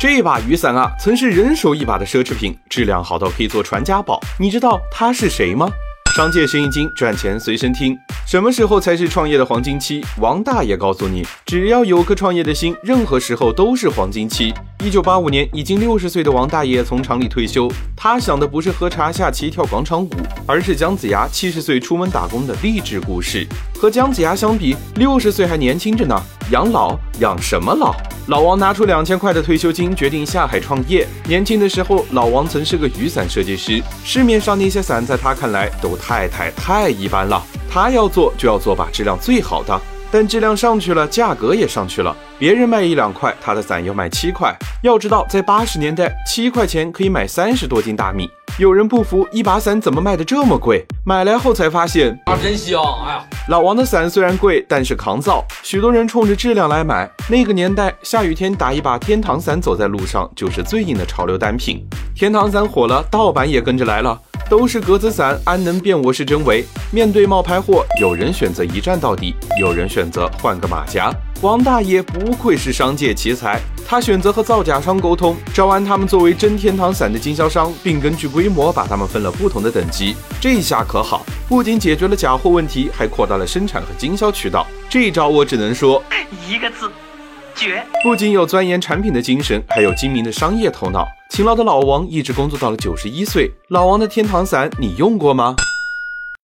这把雨伞啊，曾是人手一把的奢侈品，质量好到可以做传家宝。你知道他是谁吗？商界生意经，赚钱随身听。什么时候才是创业的黄金期？王大爷告诉你，只要有颗创业的心，任何时候都是黄金期。一九八五年，已经六十岁的王大爷从厂里退休，他想的不是喝茶、下棋、跳广场舞，而是姜子牙七十岁出门打工的励志故事。和姜子牙相比，六十岁还年轻着呢，养老养什么老？老王拿出两千块的退休金，决定下海创业。年轻的时候，老王曾是个雨伞设计师，市面上那些伞在他看来都太太太一般了，他要做就要做把质量最好的。但质量上去了，价格也上去了。别人卖一两块，他的伞要卖七块。要知道，在八十年代，七块钱可以买三十多斤大米。有人不服，一把伞怎么卖的这么贵？买来后才发现，啊，真香！哎呀，老王的伞虽然贵，但是抗造。许多人冲着质量来买。那个年代，下雨天打一把天堂伞走在路上，就是最硬的潮流单品。天堂伞火了，盗版也跟着来了。都是格子伞，安能辨我是真伪？面对冒牌货，有人选择一战到底，有人选择换个马甲。王大爷不愧是商界奇才，他选择和造假商沟通，招安他们作为真天堂伞的经销商，并根据规模把他们分了不同的等级。这下可好，不仅解决了假货问题，还扩大了生产和经销渠道。这招我只能说一个字。绝！不仅有钻研产品的精神，还有精明的商业头脑。勤劳的老王一直工作到了九十一岁。老王的天堂伞，你用过吗？